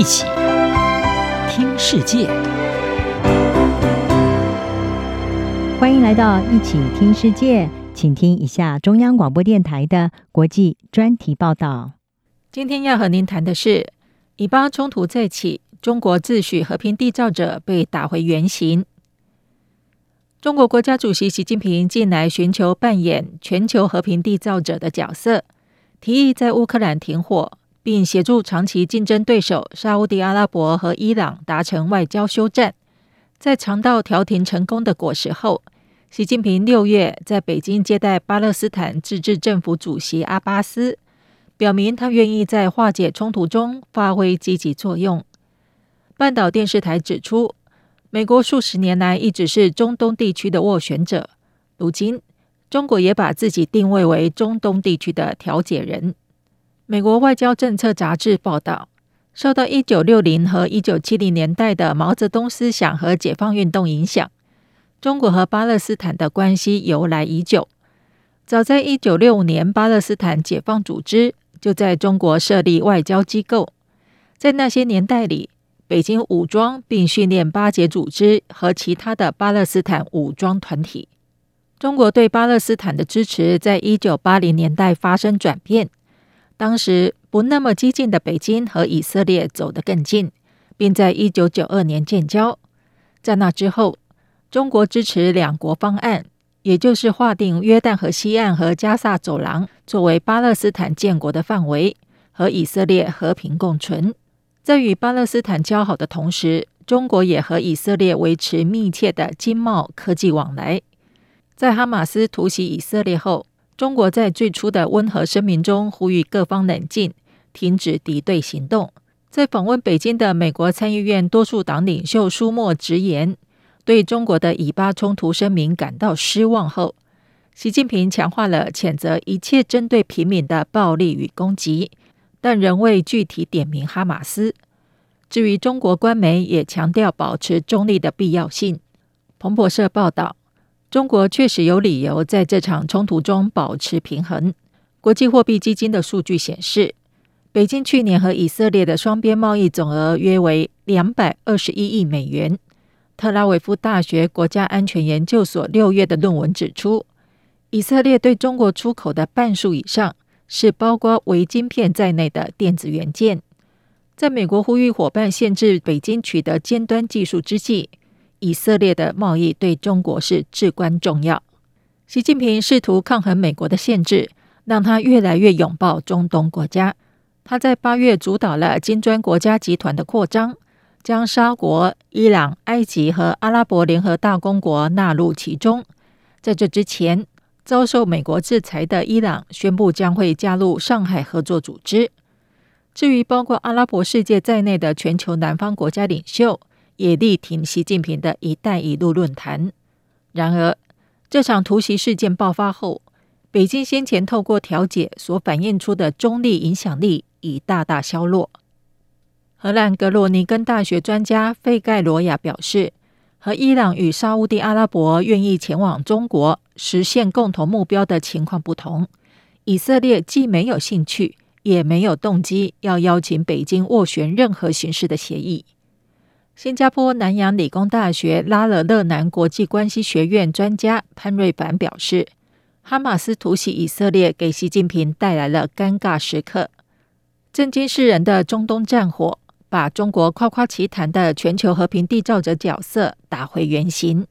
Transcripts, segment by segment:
一起听世界，欢迎来到一起听世界，请听一下中央广播电台的国际专题报道。今天要和您谈的是，以巴冲突再起，中国自诩和平缔造者被打回原形。中国国家主席习近平近来寻求扮演全球和平缔造者的角色，提议在乌克兰停火。并协助长期竞争对手沙乌地阿拉伯和伊朗达成外交休战。在尝到调停成功的果实后，习近平六月在北京接待巴勒斯坦自治政府主席阿巴斯，表明他愿意在化解冲突中发挥积极作用。半岛电视台指出，美国数十年来一直是中东地区的斡旋者，如今中国也把自己定位为中东地区的调解人。美国外交政策杂志报道，受到一九六零和一九七零年代的毛泽东思想和解放运动影响，中国和巴勒斯坦的关系由来已久。早在一九六五年，巴勒斯坦解放组织就在中国设立外交机构。在那些年代里，北京武装并训练巴解组织和其他的巴勒斯坦武装团体。中国对巴勒斯坦的支持，在一九八零年代发生转变。当时不那么激进的北京和以色列走得更近，并在一九九二年建交。在那之后，中国支持两国方案，也就是划定约旦河西岸和加萨走廊作为巴勒斯坦建国的范围，和以色列和平共存。在与巴勒斯坦交好的同时，中国也和以色列维持密切的经贸科技往来。在哈马斯突袭以色列后，中国在最初的温和声明中呼吁各方冷静，停止敌对行动。在访问北京的美国参议院多数党领袖舒默直言，对中国的以巴冲突声明感到失望后，习近平强化了谴责一切针对平民的暴力与攻击，但仍未具体点名哈马斯。至于中国官媒也强调保持中立的必要性。彭博社报道。中国确实有理由在这场冲突中保持平衡。国际货币基金的数据显示，北京去年和以色列的双边贸易总额约为两百二十一亿美元。特拉维夫大学国家安全研究所六月的论文指出，以色列对中国出口的半数以上是包括微晶片在内的电子元件。在美国呼吁伙伴限制北京取得尖端技术之际，以色列的贸易对中国是至关重要。习近平试图抗衡美国的限制，让他越来越拥抱中东国家。他在八月主导了金砖国家集团的扩张，将沙国、伊朗、埃及和阿拉伯联合大公国纳入其中。在这之前，遭受美国制裁的伊朗宣布将会加入上海合作组织。至于包括阿拉伯世界在内的全球南方国家领袖，也力挺习近平的一带一路论坛。然而，这场突袭事件爆发后，北京先前透过调解所反映出的中立影响力已大大削弱。荷兰格罗宁根大学专家费盖罗亚表示，和伊朗与沙乌地阿拉伯愿意前往中国实现共同目标的情况不同，以色列既没有兴趣，也没有动机要邀请北京斡旋任何形式的协议。新加坡南洋理工大学拉勒勒南国际关系学院专家潘瑞凡表示，哈马斯突袭以色列给习近平带来了尴尬时刻。震惊世人的中东战火，把中国夸夸其谈的全球和平缔造者角色打回原形。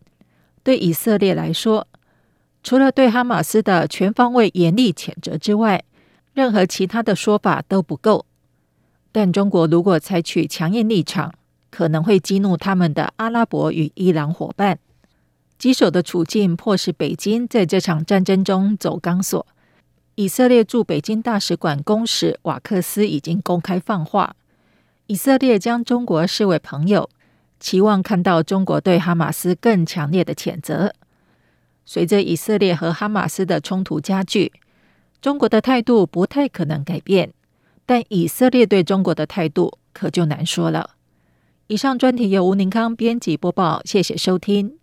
对以色列来说，除了对哈马斯的全方位严厉谴责之外，任何其他的说法都不够。但中国如果采取强硬立场，可能会激怒他们的阿拉伯与伊朗伙伴。棘手的处境迫使北京在这场战争中走钢索。以色列驻北京大使馆公使瓦克斯已经公开放话，以色列将中国视为朋友，期望看到中国对哈马斯更强烈的谴责。随着以色列和哈马斯的冲突加剧，中国的态度不太可能改变，但以色列对中国的态度可就难说了。以上专题由吴宁康编辑播报，谢谢收听。